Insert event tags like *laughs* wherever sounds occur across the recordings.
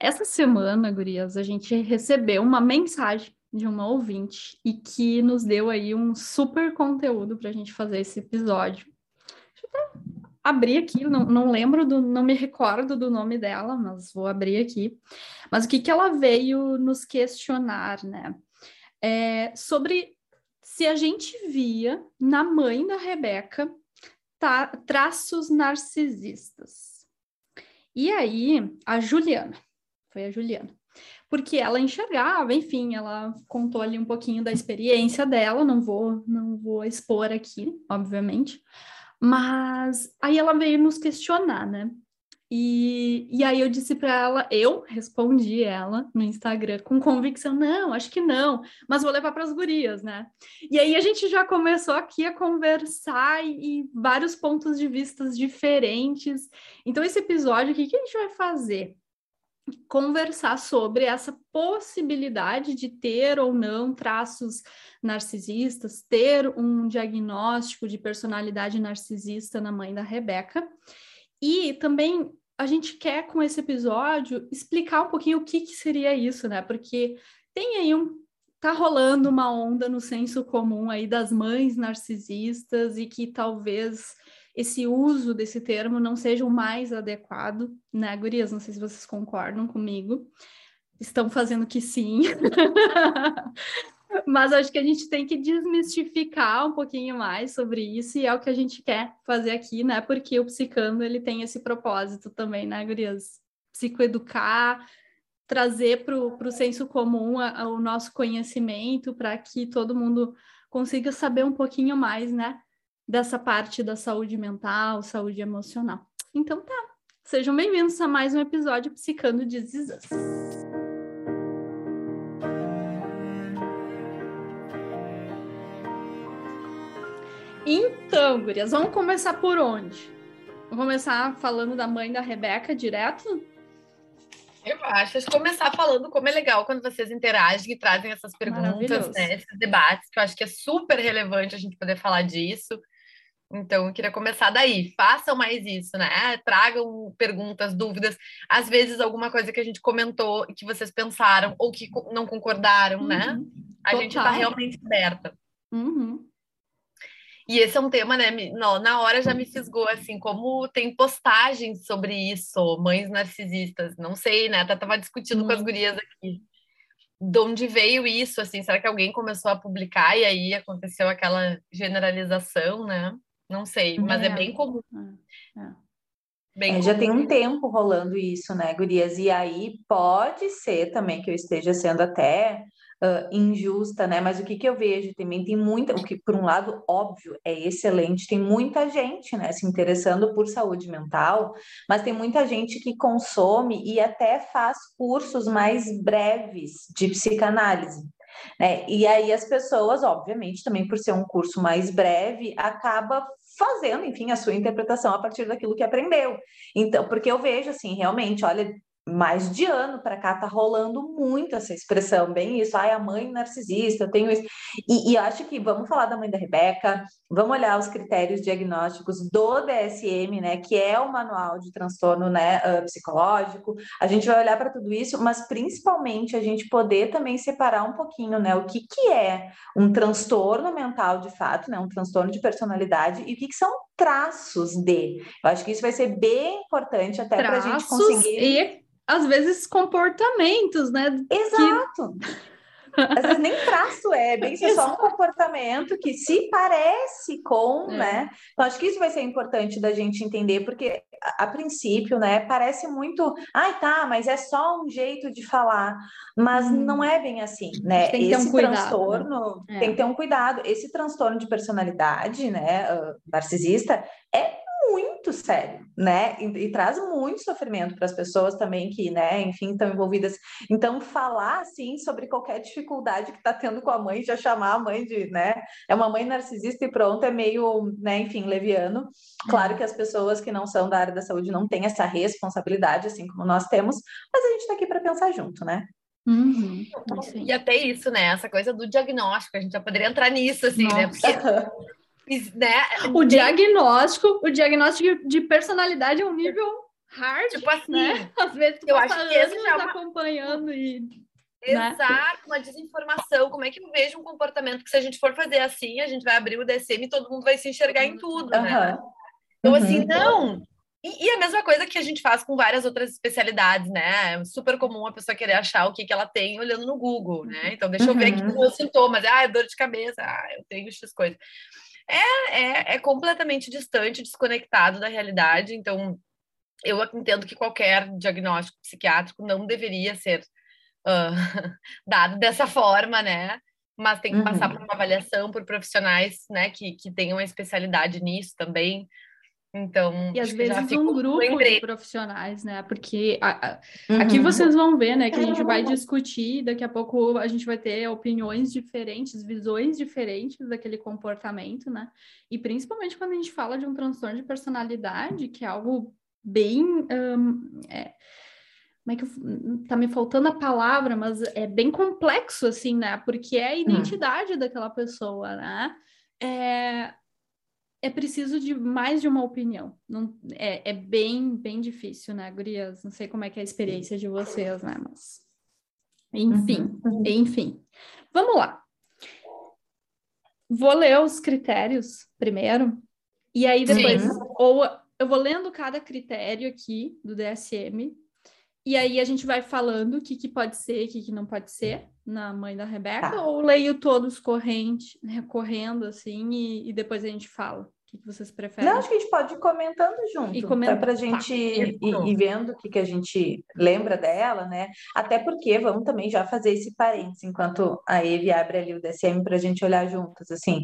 Essa semana, gurias, a gente recebeu uma mensagem de uma ouvinte e que nos deu aí um super conteúdo para a gente fazer esse episódio. Deixa eu até abrir aqui, não, não lembro do, não me recordo do nome dela, mas vou abrir aqui. Mas o que, que ela veio nos questionar, né? É sobre se a gente via na mãe da Rebeca traços narcisistas. E aí, a Juliana, foi a Juliana, porque ela enxergava, enfim, ela contou ali um pouquinho da experiência dela, não vou, não vou expor aqui, obviamente, mas aí ela veio nos questionar, né? E, e aí eu disse para ela, eu respondi ela no Instagram com convicção, não, acho que não, mas vou levar para as gurias, né? E aí a gente já começou aqui a conversar e, e vários pontos de vistas diferentes. Então esse episódio, o que, que a gente vai fazer? Conversar sobre essa possibilidade de ter ou não traços narcisistas, ter um diagnóstico de personalidade narcisista na mãe da Rebeca. E também a gente quer, com esse episódio, explicar um pouquinho o que, que seria isso, né? Porque tem aí um. Tá rolando uma onda no senso comum aí das mães narcisistas e que talvez esse uso desse termo não seja o mais adequado, né, gurias? Não sei se vocês concordam comigo. Estão fazendo que sim. *laughs* Mas acho que a gente tem que desmistificar um pouquinho mais sobre isso e é o que a gente quer fazer aqui, né? Porque o Psicando, ele tem esse propósito também, né, gurias? Psicoeducar, trazer para o senso comum a, a, o nosso conhecimento para que todo mundo consiga saber um pouquinho mais, né? Dessa parte da saúde mental, saúde emocional. Então tá, sejam bem-vindos a mais um episódio Psicando de Zizas. Então, gurias, vamos começar por onde? Vamos começar falando da mãe da Rebeca direto? Eu acho, acho começar falando como é legal quando vocês interagem e trazem essas perguntas, né, esses debates, que eu acho que é super relevante a gente poder falar disso. Então, eu queria começar daí. Façam mais isso, né? Tragam perguntas, dúvidas, às vezes alguma coisa que a gente comentou e que vocês pensaram ou que não concordaram, né? uhum. né? A Total. gente está realmente aberta. Uhum. E esse é um tema, né? Na hora já me fisgou, assim, como tem postagens sobre isso, mães narcisistas. Não sei, né? Até tava discutindo com as gurias aqui. De onde veio isso, assim? Será que alguém começou a publicar e aí aconteceu aquela generalização, né? Não sei, mas é, é bem comum. É. É. Bem é, já tem um tempo rolando isso, né, gurias? E aí pode ser também que eu esteja sendo até uh, injusta, né? Mas o que, que eu vejo também tem muita, o que por um lado óbvio é excelente, tem muita gente, né, se interessando por saúde mental, mas tem muita gente que consome e até faz cursos mais breves de psicanálise. Né? E aí as pessoas, obviamente, também por ser um curso mais breve, acaba fazendo, enfim, a sua interpretação a partir daquilo que aprendeu. Então, porque eu vejo assim, realmente, olha, mais de ano para cá tá rolando muito essa expressão, bem isso, ai, a mãe narcisista, eu tenho isso. E, e acho que vamos falar da mãe da Rebeca, vamos olhar os critérios diagnósticos do DSM, né, que é o manual de transtorno né, psicológico. A gente vai olhar para tudo isso, mas principalmente a gente poder também separar um pouquinho, né, o que, que é um transtorno mental de fato, né, um transtorno de personalidade e o que, que são traços de. Eu acho que isso vai ser bem importante até para a gente conseguir. E às vezes, comportamentos, né? Exato. Que... Às vezes nem traço é, bem é só um comportamento que se parece com, é. né? Então, acho que isso vai ser importante da gente entender, porque a, a, princípio, né, parece muito, ai tá, mas é só um jeito de falar, mas hum. não é bem assim, né? Tem que Esse ter um cuidado, transtorno né? tem que ter um cuidado. Esse transtorno de personalidade, né, uh, narcisista, é muito sério, né? E, e traz muito sofrimento para as pessoas também que, né, enfim, estão envolvidas. Então, falar assim sobre qualquer dificuldade que está tendo com a mãe, já chamar a mãe de, né, é uma mãe narcisista e pronto, é meio, né, enfim, leviano. Claro que as pessoas que não são da área da saúde não têm essa responsabilidade, assim como nós temos, mas a gente está aqui para pensar junto, né? Uhum, e até isso, né? Essa coisa do diagnóstico, a gente já poderia entrar nisso, assim, né? Nossa. né? Porque né? O diagnóstico, o diagnóstico de personalidade é um nível hard, tipo assim, né? Às vezes tu eu acho que esse já é uma... acompanhando e né? Exato, uma desinformação. Como é que eu vejo um comportamento que, se a gente for fazer assim, a gente vai abrir o DSM e todo mundo vai se enxergar em tudo, uhum. né? Então, assim, uhum. não. E, e, a mesma coisa que a gente faz com várias outras especialidades, né? É super comum a pessoa querer achar o que, que ela tem olhando no Google, né? Então, deixa eu ver aqui uhum. os sintomas. Ah, é dor de cabeça. Ah, eu tenho X coisa. É, é, é completamente distante, desconectado da realidade. Então, eu entendo que qualquer diagnóstico psiquiátrico não deveria ser uh, *laughs* dado dessa forma, né? Mas tem que passar uhum. por uma avaliação por profissionais, né, que, que tenham uma especialidade nisso também. Então, e às vezes um grupo de profissionais, né? Porque a, a, uhum. aqui vocês vão ver, né, que a gente vai discutir, daqui a pouco a gente vai ter opiniões diferentes, visões diferentes daquele comportamento, né? E principalmente quando a gente fala de um transtorno de personalidade, que é algo bem um, é, como é que eu, tá me faltando a palavra, mas é bem complexo, assim, né? Porque é a hum. identidade hum. daquela pessoa, né? É, é preciso de mais de uma opinião. Não, é, é bem, bem difícil, né, gurias? Não sei como é que é a experiência de vocês, né? Mas, enfim, uhum. enfim. Vamos lá. Vou ler os critérios primeiro, e aí depois, Sim. ou eu vou lendo cada critério aqui do DSM, e aí a gente vai falando o que, que pode ser, o que, que não pode ser na mãe da Rebeca, tá. ou leio todos corrente, recorrendo assim, e, e depois a gente fala. O que, que vocês preferem? Não, acho que a gente pode ir comentando junto. E comentando. Para a gente tá. ir, ir, vendo o que, que a gente lembra dela, né? Até porque vamos também já fazer esse parênteses, enquanto a Eve abre ali o DSM para a gente olhar juntos. Assim,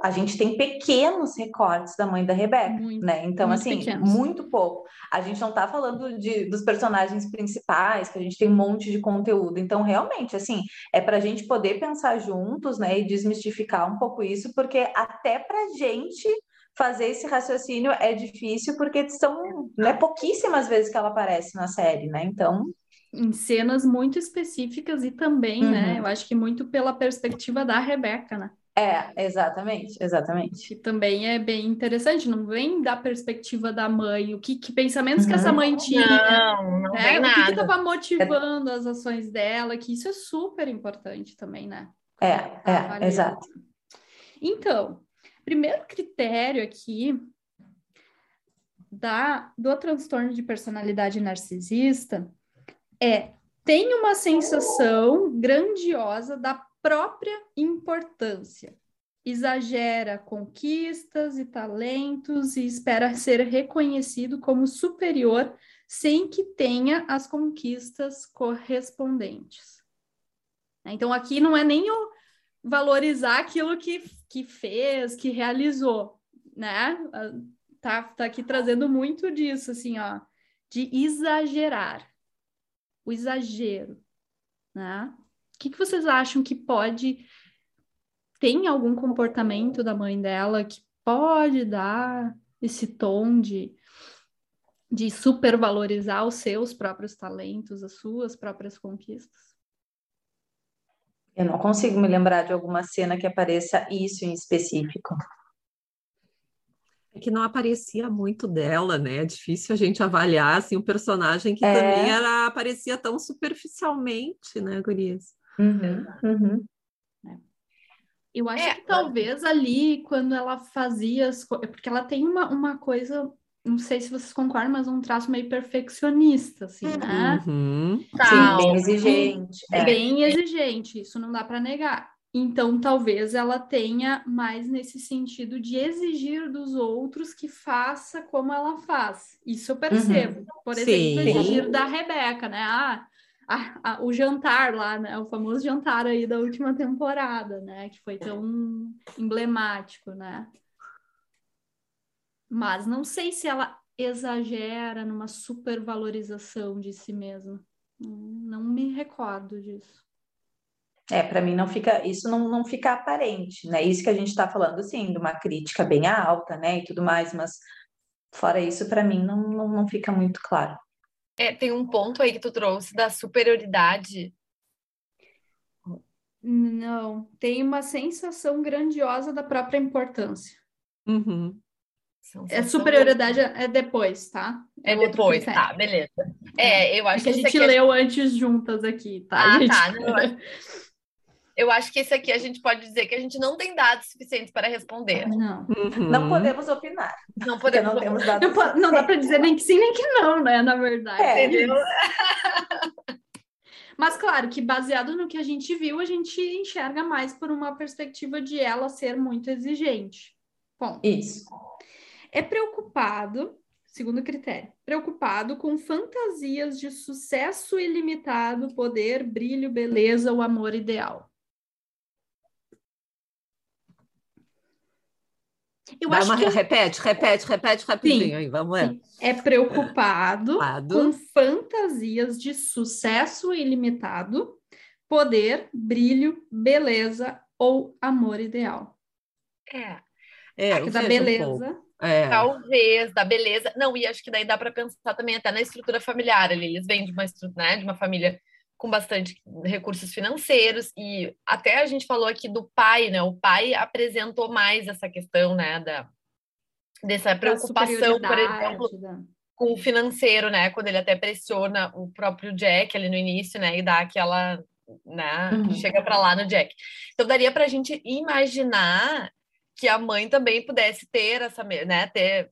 a gente tem pequenos recortes da mãe da Rebeca, muito, né? Então, muito assim, pequenos. muito pouco. A gente não está falando de, dos personagens principais, que a gente tem um monte de conteúdo. Então, realmente, assim, é para a gente poder pensar juntos, né? E desmistificar um pouco isso, porque até para a gente fazer esse raciocínio é difícil porque são né, pouquíssimas vezes que ela aparece na série, né? Então. Em cenas muito específicas e também, né, uhum. né? Eu acho que muito pela perspectiva da Rebeca, né? É, exatamente, exatamente. Que também é bem interessante, não vem da perspectiva da mãe, o que, que pensamentos uhum. que essa uhum. mãe tinha, não, não né? o que estava motivando as ações dela, que isso é super importante também, né? É, é, exato. Então, Primeiro critério aqui da, do transtorno de personalidade narcisista é tem uma sensação grandiosa da própria importância. Exagera conquistas e talentos e espera ser reconhecido como superior sem que tenha as conquistas correspondentes. Então, aqui não é nem o, valorizar aquilo que, que fez, que realizou, né? Tá, tá aqui trazendo muito disso, assim, ó, de exagerar, o exagero, né? O que, que vocês acham que pode tem algum comportamento da mãe dela que pode dar esse tom de, de supervalorizar os seus próprios talentos, as suas próprias conquistas? Eu não consigo me lembrar de alguma cena que apareça isso em específico. É que não aparecia muito dela, né? É difícil a gente avaliar assim, um personagem que é... também era, aparecia tão superficialmente, né, Gurias? Uhum, uhum. É. Eu acho é, que talvez ali, quando ela fazia as coisas, porque ela tem uma, uma coisa não sei se vocês concordam, mas um traço meio perfeccionista, assim, né? Uhum. Sim, bem exigente. É. Bem exigente, isso não dá para negar. Então, talvez ela tenha mais nesse sentido de exigir dos outros que faça como ela faz. Isso eu percebo. Uhum. Por exemplo, Sim. exigir da Rebeca, né? Ah, a, a, o jantar lá, né? O famoso jantar aí da última temporada, né? Que foi tão emblemático, né? Mas não sei se ela exagera numa supervalorização de si mesma. Não me recordo disso. É, para mim não fica, isso não, não fica aparente, né? Isso que a gente está falando, assim, de uma crítica bem alta, né, e tudo mais, mas fora isso, para mim não, não, não fica muito claro. É, tem um ponto aí que tu trouxe da superioridade. Não, tem uma sensação grandiosa da própria importância. Uhum. É superioridade é depois, tá? É, é depois, tá, beleza. É, eu acho é que, que a gente leu antes juntas aqui, tá? Ah, gente... tá. Não, *laughs* eu acho que esse aqui a gente pode dizer que a gente não tem dados suficientes para responder. Não. Uhum. Não podemos opinar. Não podemos. Não, temos dados não, não dá para dizer nem que sim, nem que não, né? Na verdade. É. Entendeu? *laughs* Mas claro que baseado no que a gente viu, a gente enxerga mais por uma perspectiva de ela ser muito exigente. Bom. Isso. É preocupado, segundo critério, preocupado com fantasias de sucesso ilimitado, poder, brilho, beleza, o amor ideal. Eu Dá acho uma... que... Repete, repete, repete rapidinho sim, aí, vamos ver. É preocupado com fantasias de sucesso ilimitado, poder, brilho, beleza ou amor ideal. É. É, da beleza. Um é. Talvez, da beleza. Não, e acho que daí dá para pensar também até na estrutura familiar ali. Eles vêm de uma, né, de uma família com bastante recursos financeiros e até a gente falou aqui do pai, né? O pai apresentou mais essa questão, né, da dessa preocupação, por exemplo, né? com o financeiro, né? Quando ele até pressiona o próprio Jack ali no início, né, e dá aquela, né, uhum. chega para lá no Jack. Então daria para a gente imaginar que a mãe também pudesse ter essa, né, ter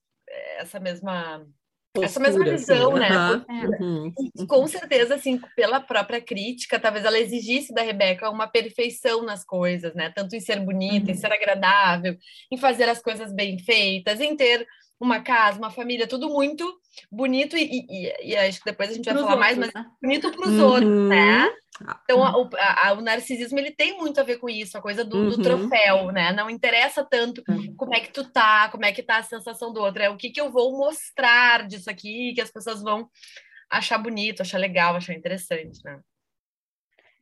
essa mesma Postura, essa mesma assim, visão, assim. né? Uhum. Uhum. Com certeza, assim, pela própria crítica, talvez ela exigisse da Rebeca uma perfeição nas coisas, né? Tanto em ser bonita, uhum. em ser agradável, em fazer as coisas bem feitas, em ter uma casa, uma família, tudo muito bonito e, e, e acho que depois a gente vai falar outros, mais, mas né? bonito para os outros, uhum. né? Então, a, a, o narcisismo ele tem muito a ver com isso, a coisa do, uhum. do, troféu, né? Não interessa tanto uhum. como é que tu tá, como é que tá a sensação do outro, é o que que eu vou mostrar disso aqui que as pessoas vão achar bonito, achar legal, achar interessante, né?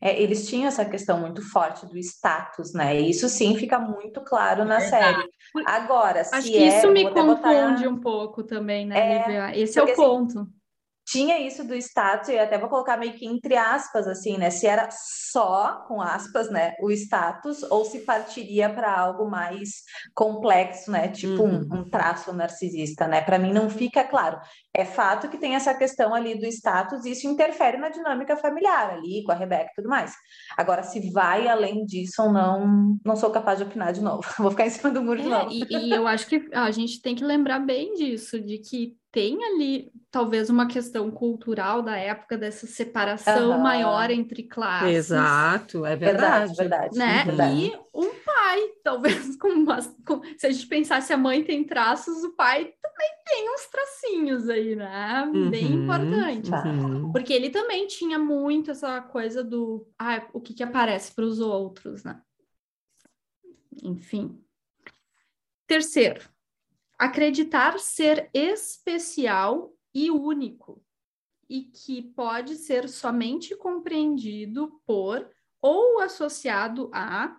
É, eles tinham essa questão muito forte do status, né? E isso sim fica muito claro na série. Agora, acho que é, isso me confunde botar... um pouco também, né, é, Lívia? Esse é o assim, ponto tinha isso do status, e até vou colocar meio que entre aspas, assim, né? Se era só, com aspas, né, o status, ou se partiria para algo mais complexo, né? Tipo uhum. um, um, traço narcisista, né? Para mim não fica claro. É fato que tem essa questão ali do status, e isso interfere na dinâmica familiar ali, com a Rebeca e tudo mais. Agora, se vai além disso ou não, não sou capaz de opinar de novo. *laughs* Vou ficar em cima do muro é, de novo. E, e eu acho que a gente tem que lembrar bem disso, de que tem ali talvez uma questão cultural da época dessa separação uhum. maior entre classes. Exato, é verdade. Verdade, verdade. Né? verdade. E um pai, *laughs* talvez, com, uma, com se a gente pensar se a mãe tem traços, o pai também tem uns tracinhos aí, né? Uhum, Bem importante. Uhum. Porque ele também tinha muito essa coisa do ah, o que, que aparece para os outros, né? Enfim. Terceiro, acreditar ser especial e único e que pode ser somente compreendido por ou associado a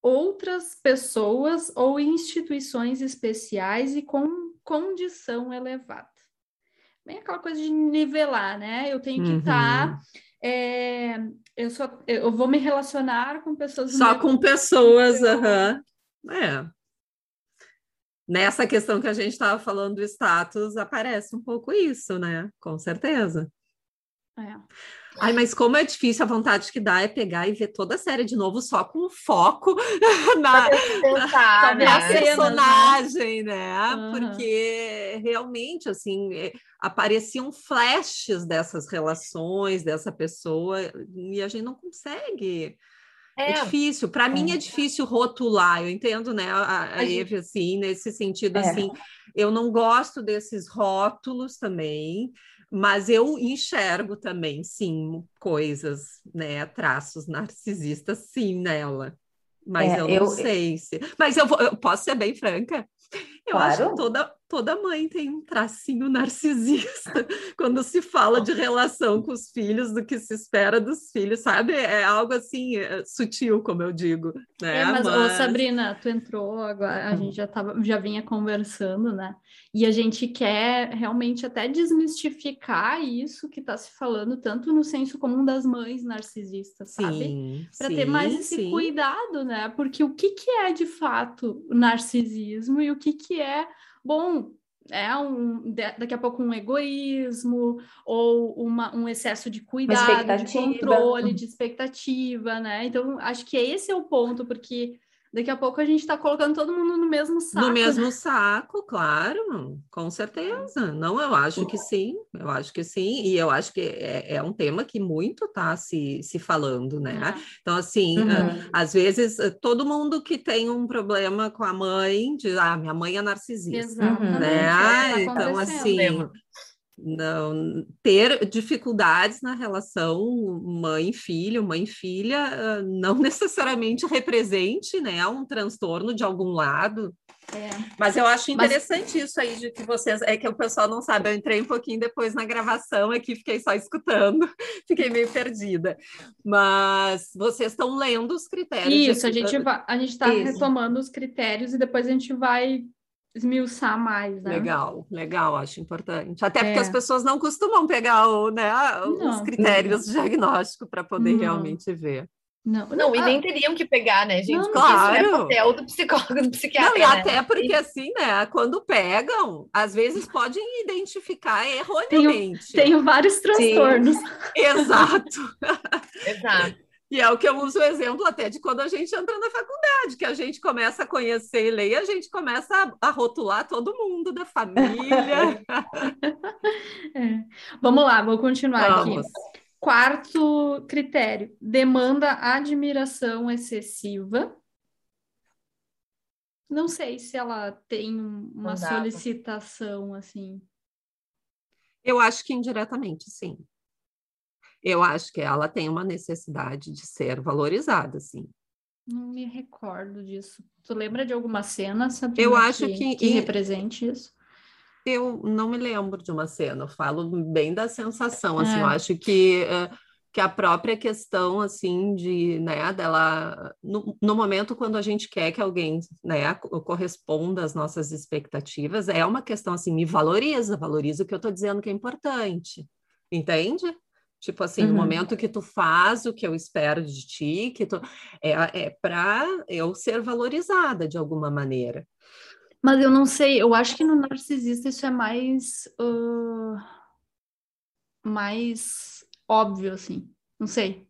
outras pessoas ou instituições especiais e com condição elevada. Bem aquela coisa de nivelar, né? Eu tenho que estar. Tá, uhum. Tá, é, eu, só, eu vou me relacionar com pessoas. Só com pessoas, aham. Uhum. É nessa questão que a gente estava falando do status, aparece um pouco isso, né? Com certeza. É. Ai, mas como é difícil, a vontade que dá é pegar e ver toda a série de novo só com foco *laughs* na, pensar, na, na personagem, né? Uhum. Porque realmente, assim, é, apareciam flashes dessas relações, dessa pessoa, e a gente não consegue é, é difícil, para é. mim é difícil rotular, eu entendo, né, a, a Eve, assim, nesse sentido, é. assim, eu não gosto desses rótulos também, mas eu enxergo também, sim, coisas, né, traços narcisistas, sim, nela. Mas é, eu não eu, sei se. Mas eu, vou, eu posso ser bem franca. Eu claro. acho que toda, toda mãe tem um tracinho narcisista *laughs* quando se fala de relação com os filhos, do que se espera dos filhos, sabe? É algo assim, é sutil, como eu digo. Né? É, mas, mas... Ô, Sabrina, tu entrou agora, a gente já, tava, já vinha conversando, né? E a gente quer realmente até desmistificar isso que está se falando, tanto no senso comum das mães narcisistas, sabe? Para ter mais esse sim. cuidado, né? Porque o que, que é de fato narcisismo e o que, que é bom, é um, daqui a pouco um egoísmo ou uma, um excesso de cuidado, de controle, de expectativa, né? Então, acho que esse é o ponto, porque Daqui a pouco a gente está colocando todo mundo no mesmo saco. No mesmo saco, claro, com certeza. Não, eu acho que sim, eu acho que sim, e eu acho que é, é um tema que muito está se, se falando, né? Uhum. Então, assim, uhum. uh, às vezes, uh, todo mundo que tem um problema com a mãe, diz, ah, minha mãe é narcisista, Exatamente. né? Ah, então, assim, não ter dificuldades na relação mãe-filho, mãe-filha, não *laughs* necessariamente represente né, um transtorno de algum lado. É. Mas eu acho interessante Mas... isso aí de que vocês. É que o pessoal não sabe, eu entrei um pouquinho depois na gravação aqui, fiquei só escutando, *laughs* fiquei meio perdida. Mas vocês estão lendo os critérios. Isso, de... a gente vai, a gente está retomando os critérios e depois a gente vai esmiuçar mais, né? Legal, legal, acho importante. Até é. porque as pessoas não costumam pegar o, né, os critérios de diagnóstico para poder não. realmente ver. Não, não, não e nem teriam que pegar, né, gente? Não, claro. isso é papel do psicólogo, do psiquiatra. Não, e né? até porque, assim, né, quando pegam, às vezes podem identificar erroneamente. Tenho, tenho vários transtornos. Sim. *laughs* Exato. Exato. E é o que eu uso o exemplo até de quando a gente entra na faculdade, que a gente começa a conhecer e ler, e a gente começa a, a rotular todo mundo da família. *laughs* é. Vamos lá, vou continuar Vamos. aqui. Quarto critério: demanda admiração excessiva. Não sei se ela tem uma solicitação assim. Eu acho que indiretamente, sim eu acho que ela tem uma necessidade de ser valorizada, sim. Não me recordo disso. Tu lembra de alguma cena, Sabrina, eu acho que, que, que represente isso? Eu não me lembro de uma cena, eu falo bem da sensação, assim, é. eu acho que, uh, que a própria questão, assim, de, né, dela, no, no, momento quando a gente quer que alguém, né, corresponda às nossas expectativas, é uma questão, assim, me valoriza, valoriza o que eu estou dizendo que é importante, entende? Tipo assim, uhum. no momento que tu faz o que eu espero de ti, que tu é, é para eu ser valorizada de alguma maneira. Mas eu não sei, eu acho que no narcisista isso é mais uh, mais óbvio, assim. Não sei.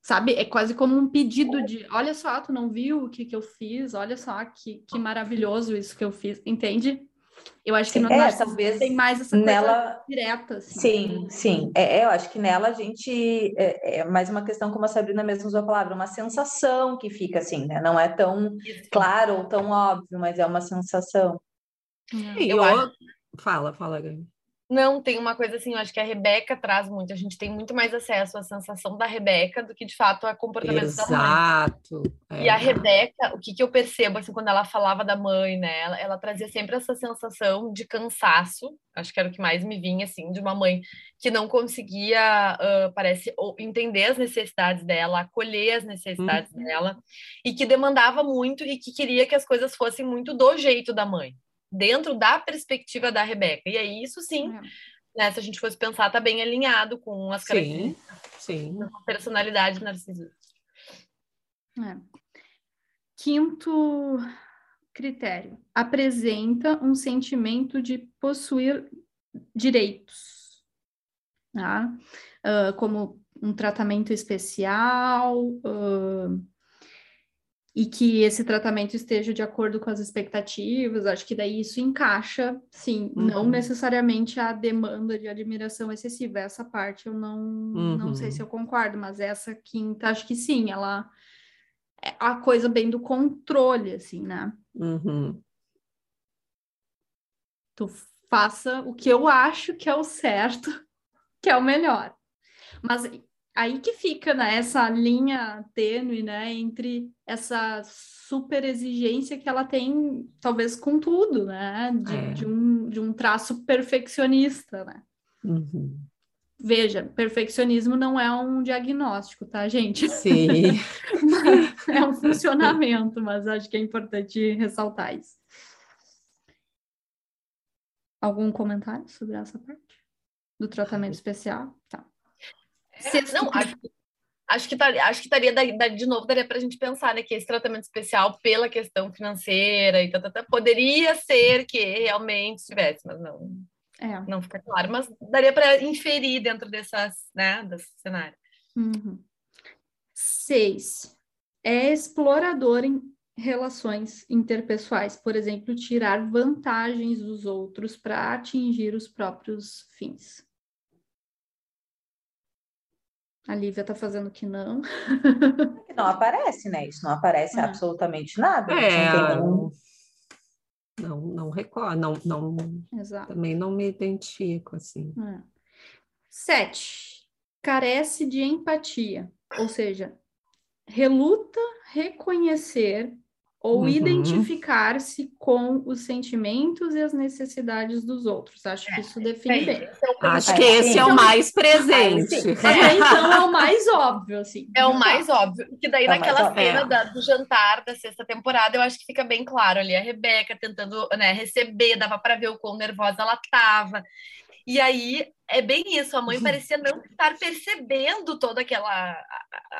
Sabe? É quase como um pedido de olha só, tu não viu o que, que eu fiz, olha só que, que maravilhoso isso que eu fiz, entende? Eu acho que no é, talvez tem mais essa nela... direta. Assim. Sim, sim. É, é, eu acho que nela a gente é, é, mais uma questão, como a Sabrina mesmo usou a palavra, uma sensação que fica assim, né? Não é tão Isso. claro ou tão óbvio, mas é uma sensação. Eu, eu acho... Fala, fala, Gabi. Não, tem uma coisa assim, eu acho que a Rebeca traz muito, a gente tem muito mais acesso à sensação da Rebeca do que de fato ao comportamento Exato. da mãe. É. E a Rebeca, o que, que eu percebo, assim, quando ela falava da mãe, né, ela, ela, trazia sempre essa sensação de cansaço, acho que era o que mais me vinha, assim, de uma mãe que não conseguia, uh, parece, entender as necessidades dela, acolher as necessidades uhum. dela, e que demandava muito e que queria que as coisas fossem muito do jeito da mãe dentro da perspectiva da Rebeca. E aí, isso sim, é. né, se a gente fosse pensar, está bem alinhado com as características sim, sim. da personalidade narcisista. É. Quinto critério: apresenta um sentimento de possuir direitos, tá? Uh, como um tratamento especial, uh, e que esse tratamento esteja de acordo com as expectativas, acho que daí isso encaixa, sim, uhum. não necessariamente a demanda de admiração excessiva, essa parte eu não, uhum. não sei se eu concordo, mas essa quinta, acho que sim, ela é a coisa bem do controle, assim, né? Uhum. Tu faça o que eu acho que é o certo, *laughs* que é o melhor. Mas aí que fica, né, essa linha tênue, né, entre essa super exigência que ela tem, talvez com tudo, né, de, é. de um, de um traço perfeccionista, né. Uhum. Veja, perfeccionismo não é um diagnóstico, tá, gente? Sim. *laughs* é um funcionamento, mas acho que é importante ressaltar isso. Algum comentário sobre essa parte? Do tratamento especial? Tá. Sexto... Não, acho, acho que acho que daria, de novo, daria para a gente pensar né, que esse tratamento especial pela questão financeira e tal, tal, tal poderia ser que realmente tivesse, mas não. É. Não fica claro, mas daria para inferir dentro dessas, né, desse cenário. Uhum. Seis. É explorador em relações interpessoais, por exemplo, tirar vantagens dos outros para atingir os próprios fins. A Lívia tá fazendo que não. Não aparece, né? Isso não aparece é. absolutamente nada. É, não, não, não recordo, não, não, Exato. também não me identifico assim. É. Sete, carece de empatia, ou seja, reluta reconhecer ou uhum. identificar-se com os sentimentos e as necessidades dos outros. Acho que isso define é, bem. É Acho que esse é o mais presente. Até então é o mais óbvio, assim. É o mais óbvio. Que daí é naquela cena da, do jantar da sexta temporada, eu acho que fica bem claro ali a Rebeca tentando né, receber, dava para ver o quão nervosa ela estava. E aí é bem isso, a mãe uhum. parecia não estar percebendo toda aquela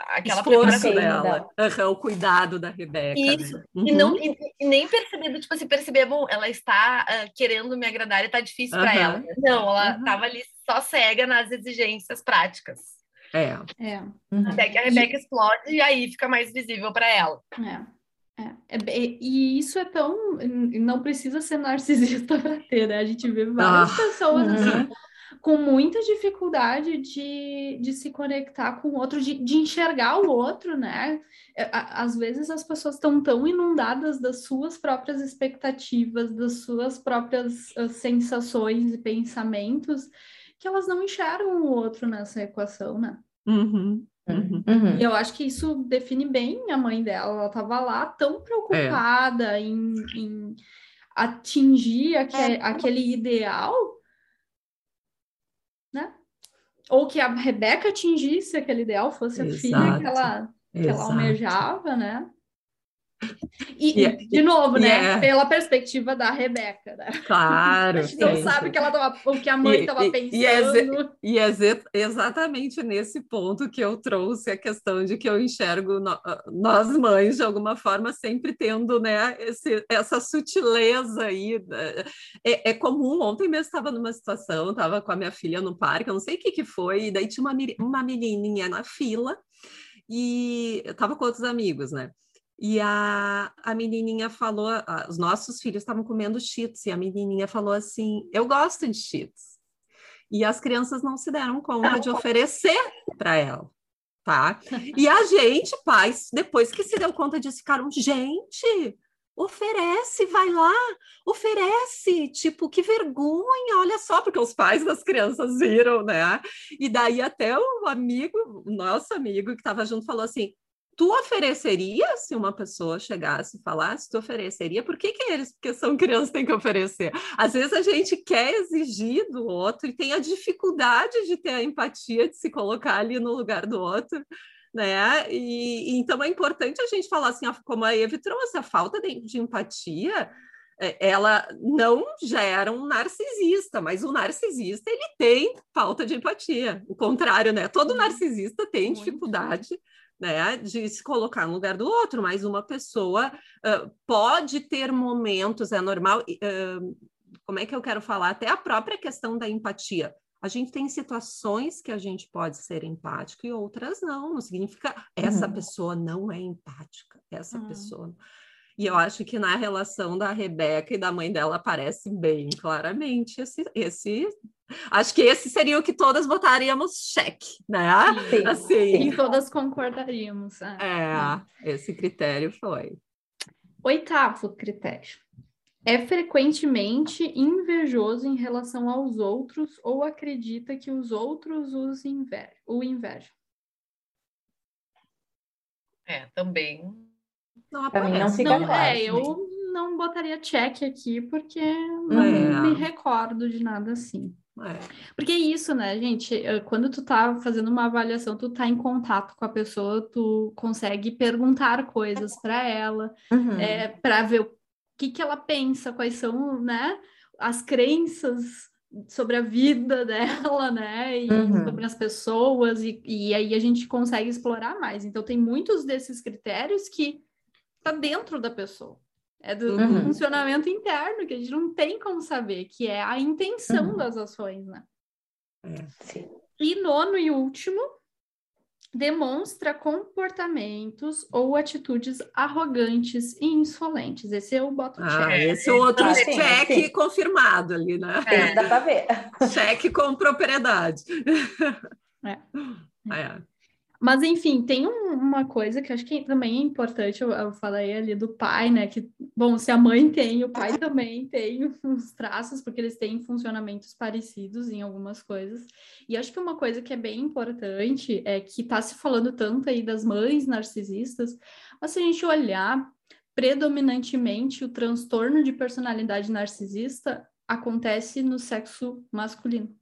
aquela esforço dela, uhum, o cuidado da Rebeca. Né? Isso, né? uhum. e, não, e, e, nem percebendo, tipo assim, perceber, bom, ela está uh, querendo me agradar e tá difícil para ela. Não, ela estava ali só cega nas exigências práticas. É. é. Até que a Rebeca explode e aí fica mais visível para ela. É. É, é, e isso é tão. Não precisa ser narcisista *laughs* para ter, né? A gente vê várias ah, pessoas assim, uhum. com muita dificuldade de, de se conectar com o outro, de, de enxergar o outro, né? É, às vezes as pessoas estão tão inundadas das suas próprias expectativas, das suas próprias uh, sensações e pensamentos, que elas não enxergam o outro nessa equação, né? Uhum. Uhum. uhum. E eu acho que isso define bem a mãe dela. Ela estava lá tão preocupada é. em, em, atingir aquele, é. aquele ideal, né? Ou que a Rebeca atingisse aquele ideal, fosse Exato. a filha que ela, que ela almejava, né? E, yeah. de novo, né? Yeah. Pela perspectiva da Rebeca, né? Claro. *laughs* a gente não sim. sabe que ela tava, o que a mãe estava pensando. E é, e é exatamente nesse ponto que eu trouxe a questão de que eu enxergo no, nós mães, de alguma forma, sempre tendo né, esse, essa sutileza aí. Né? É, é comum, ontem mesmo estava numa situação, estava com a minha filha no parque, eu não sei o que, que foi, e daí tinha uma, uma menininha na fila, e eu estava com outros amigos, né? E a, a menininha falou, os nossos filhos estavam comendo cheetos, e a menininha falou assim, eu gosto de cheetos. E as crianças não se deram conta de oferecer para ela, tá? E a gente, pais, depois que se deu conta disso, ficaram, gente, oferece, vai lá, oferece, tipo, que vergonha, olha só, porque os pais das crianças viram, né? E daí até o amigo, nosso amigo que estava junto, falou assim, tu ofereceria se uma pessoa chegasse e falasse, tu ofereceria? Por que, que eles, porque são crianças, têm que oferecer? Às vezes a gente quer exigir do outro e tem a dificuldade de ter a empatia de se colocar ali no lugar do outro. Né? E, e então é importante a gente falar assim, como a Eve trouxe, a falta de, de empatia é, ela não gera um narcisista, mas o narcisista ele tem falta de empatia. O contrário, né? Todo narcisista tem dificuldade né, de se colocar no lugar do outro, mas uma pessoa uh, pode ter momentos, é normal. Uh, como é que eu quero falar? Até a própria questão da empatia. A gente tem situações que a gente pode ser empático e outras não. Não significa essa uhum. pessoa não é empática, essa uhum. pessoa. E eu acho que na relação da Rebeca e da mãe dela aparece bem claramente esse, esse Acho que esse seria o que todas votaríamos cheque, né? Sim, assim. E todas concordaríamos. É, é, esse critério foi. Oitavo critério. É frequentemente invejoso em relação aos outros ou acredita que os outros os inver o invejam. É, também. Não, pra mim não fica não, claro. É, eu não botaria check aqui porque não é. me recordo de nada assim. É. Porque é isso, né, gente? Quando tu tá fazendo uma avaliação, tu tá em contato com a pessoa, tu consegue perguntar coisas para ela, uhum. é, para ver o que, que ela pensa, quais são, né, as crenças sobre a vida *laughs* dela, né? E uhum. sobre as pessoas, e, e aí a gente consegue explorar mais. Então, tem muitos desses critérios que tá dentro da pessoa. É do, uhum. do, funcionamento interno, que a gente não tem como saber, que é a intenção uhum. das ações, né? É, sim. E nono e último, demonstra comportamentos ou atitudes arrogantes e insolentes. Esse é o boto ah, check. Esse é outro ah, check sim. confirmado ali, né? É, dá para ver. Cheque com propriedade. É. é. Mas, enfim, tem um, uma coisa que acho que também é importante, eu, eu, falei ali do pai, né? Que, bom, se a mãe tem, o pai *laughs* também tem uns traços, porque eles têm funcionamentos parecidos em algumas coisas. E acho que uma coisa que é bem importante é que está se falando tanto aí das mães narcisistas, mas se a gente olhar predominantemente o transtorno de personalidade narcisista acontece no sexo masculino.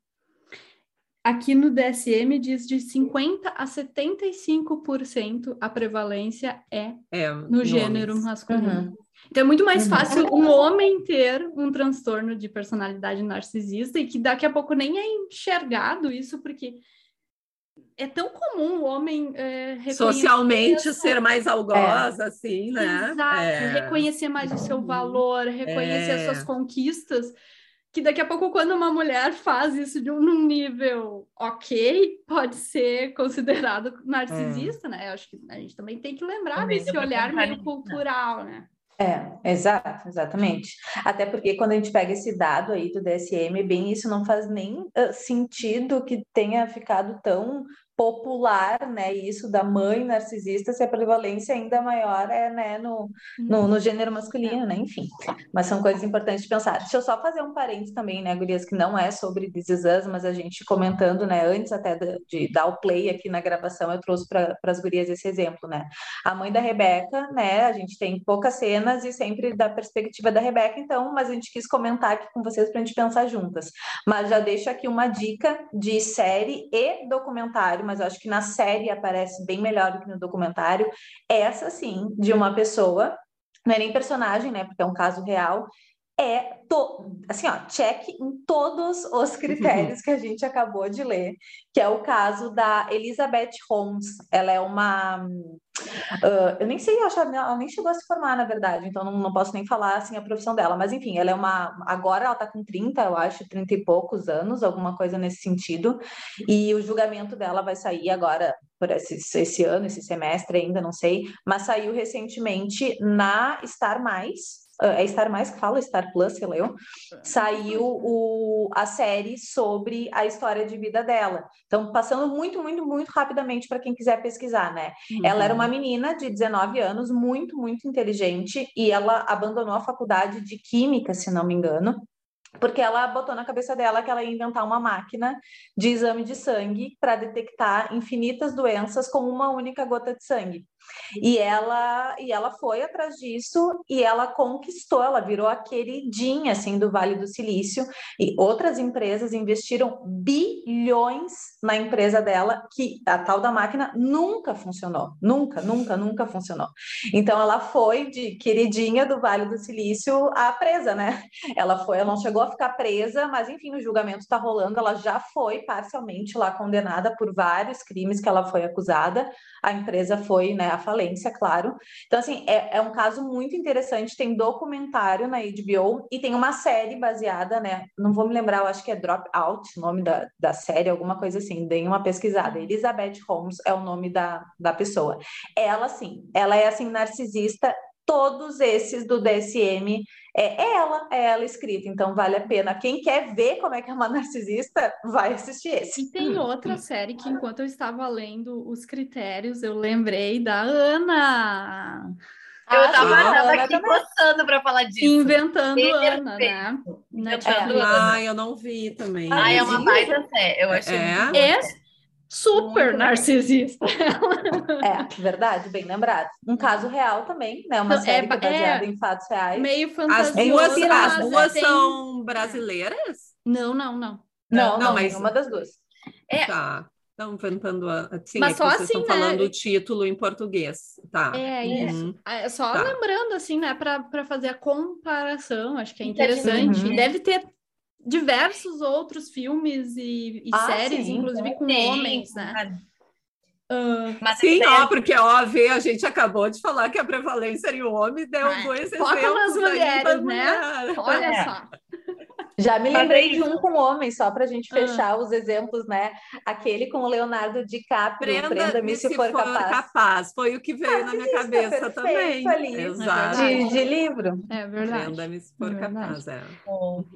Aqui no DSM diz de 50 a 75% a prevalência é, é no gênero homens. masculino. Uhum. Então é muito mais uhum. fácil um homem ter um transtorno de personalidade narcisista e que daqui a pouco nem é enxergado isso, porque é tão comum o homem é, socialmente ser mais algoz, é. assim, né? Exato, é. reconhecer mais o seu valor, reconhecer as suas é. conquistas que daqui a pouco, quando uma mulher faz isso de um num nível ok, pode ser considerado narcisista, é. né? Eu acho que a gente também tem que lembrar também desse olhar meio cultural, né? É, exato, exatamente. Até porque quando a gente pega esse dado aí do DSM, bem isso não faz nem uh, sentido que tenha ficado tão popular, né, isso da mãe narcisista, se a prevalência ainda maior é, né, no, no, no, gênero masculino, né, enfim. Mas são coisas importantes de pensar. Deixa eu só fazer um parênteses também, né, gurias, que não é sobre This Is Us, mas a gente comentando, né, antes até de, de dar o play aqui na gravação, eu trouxe para as gurias esse exemplo, né. A mãe da Rebeca, né, a gente tem poucas cenas e sempre da perspectiva da Rebeca, então, mas a gente quis comentar aqui com vocês para a gente pensar juntas. Mas já deixo aqui uma dica de série e documentário mas acho que na série aparece bem melhor do que no documentário. Essa, sim, de uma pessoa, não é nem personagem, né? Porque é um caso real, é to, assim, ó, check em todos os critérios que a gente acabou de ler, que é o caso da Elizabeth Holmes. Ela é uma Uh, eu nem sei, acho, ela nem chegou a se formar, na verdade, então não, não posso nem falar assim a profissão dela, mas enfim, ela é uma. Agora ela tá com 30, eu acho, 30 e poucos anos, alguma coisa nesse sentido, e o julgamento dela vai sair agora por esse, esse ano, esse semestre ainda, não sei, mas saiu recentemente na Star Mais, é Star Mais que fala, Star Plus, sei lá eu, saiu o, a série sobre a história de vida dela. Então, passando muito, muito, muito rapidamente para quem quiser pesquisar, né? Uhum. Ela era uma menina de 19 anos, muito, muito inteligente, e ela abandonou a faculdade de Química, se não me engano, porque ela botou na cabeça dela que ela ia inventar uma máquina de exame de sangue para detectar infinitas doenças com uma única gota de sangue. E ela, e ela foi atrás disso e ela conquistou, ela virou a queridinha assim do Vale do Silício e outras empresas investiram bilhões na empresa dela que a tal da máquina nunca funcionou, nunca, nunca, nunca funcionou. Então ela foi de queridinha do Vale do Silício a presa, né? Ela foi, ela não chegou a ficar presa, mas enfim, o julgamento está rolando, ela já foi parcialmente lá condenada por vários crimes que ela foi acusada. A empresa foi, né, à falência, claro. Então, assim, é, é um caso muito interessante. Tem documentário na HBO e tem uma série baseada, né? Não vou me lembrar, eu acho que é Dropout, o nome da, da série, alguma coisa assim. Deem uma pesquisada. Elizabeth Holmes é o nome da, da pessoa. Ela, sim, ela é assim, narcisista todos esses do DSM é ela, é ela escrita, então vale a pena. Quem quer ver como é que é uma *laughs* narcisista, vai assistir esse. E tem outra série que, enquanto eu estava lendo os critérios, eu lembrei da Ana. Eu estava ah, aqui coçando para falar disso. Inventando Ana, né? Inventando é. Ana. Ah, eu não vi também. Ah, é uma baita série. Eu achei. É? é super Muito narcisista. é, verdade, bem lembrado. Um caso real também, né? Uma então, série é, baseada é, em fatos reais. Meio fantasioso. As duas, as duas tem... são brasileiras? Não, não, não. Não, não, não mas uma das duas. É. Tá. Estão inventando assim, Mas é só vocês assim, estão né? falando o título em português, tá? É, uhum. é só tá. lembrando assim, né, para fazer a comparação, acho que é interessante. Uhum. Deve ter diversos outros filmes e, e ah, séries, sim, inclusive com sim, homens, né? Uh, Sim, ó, porque óbvio, a gente acabou de falar que a prevalência era o homem, deu é, dois exemplos. Foca nas mulheres, né? Mulher. Olha é. só. Já me lembrei de um com homem, só para a gente ah. fechar ah. os exemplos, né? Aquele com o Leonardo DiCaprio, Prenda-me se, se, for, for capaz. capaz. Foi o que veio ah, na minha cabeça também. Ali, Exato. De, de, livro. É verdade. Prenda-me se for é capaz, é.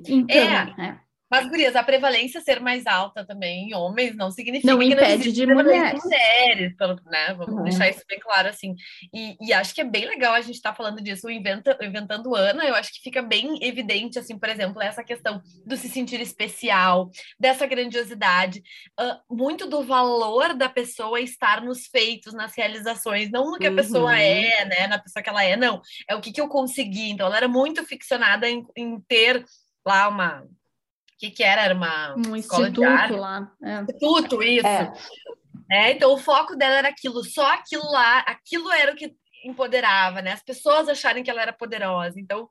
Então, é. é. Mas, gurias, a prevalência ser mais alta também em homens não significa não impede não de mulheres. mulheres pelo, né? Vamos uhum. deixar isso bem claro, assim. E, e, acho que é bem legal a gente estar tá falando disso, o Inventa, Inventando Ana, eu acho que fica bem evidente, assim, por exemplo, essa questão do se sentir especial, dessa grandiosidade, uh, muito do valor da pessoa estar nos feitos, nas realizações, não no que a uhum. pessoa é, né? Na pessoa que ela é, não. É o que, que eu consegui. Então, ela era muito ficcionada em, em ter lá uma que, que era? Era uma um instituto lá. É. Instituto, isso. É. é. então, o foco dela era aquilo, só aquilo lá, aquilo era o que empoderava, né? As pessoas acharem que ela era poderosa. Então,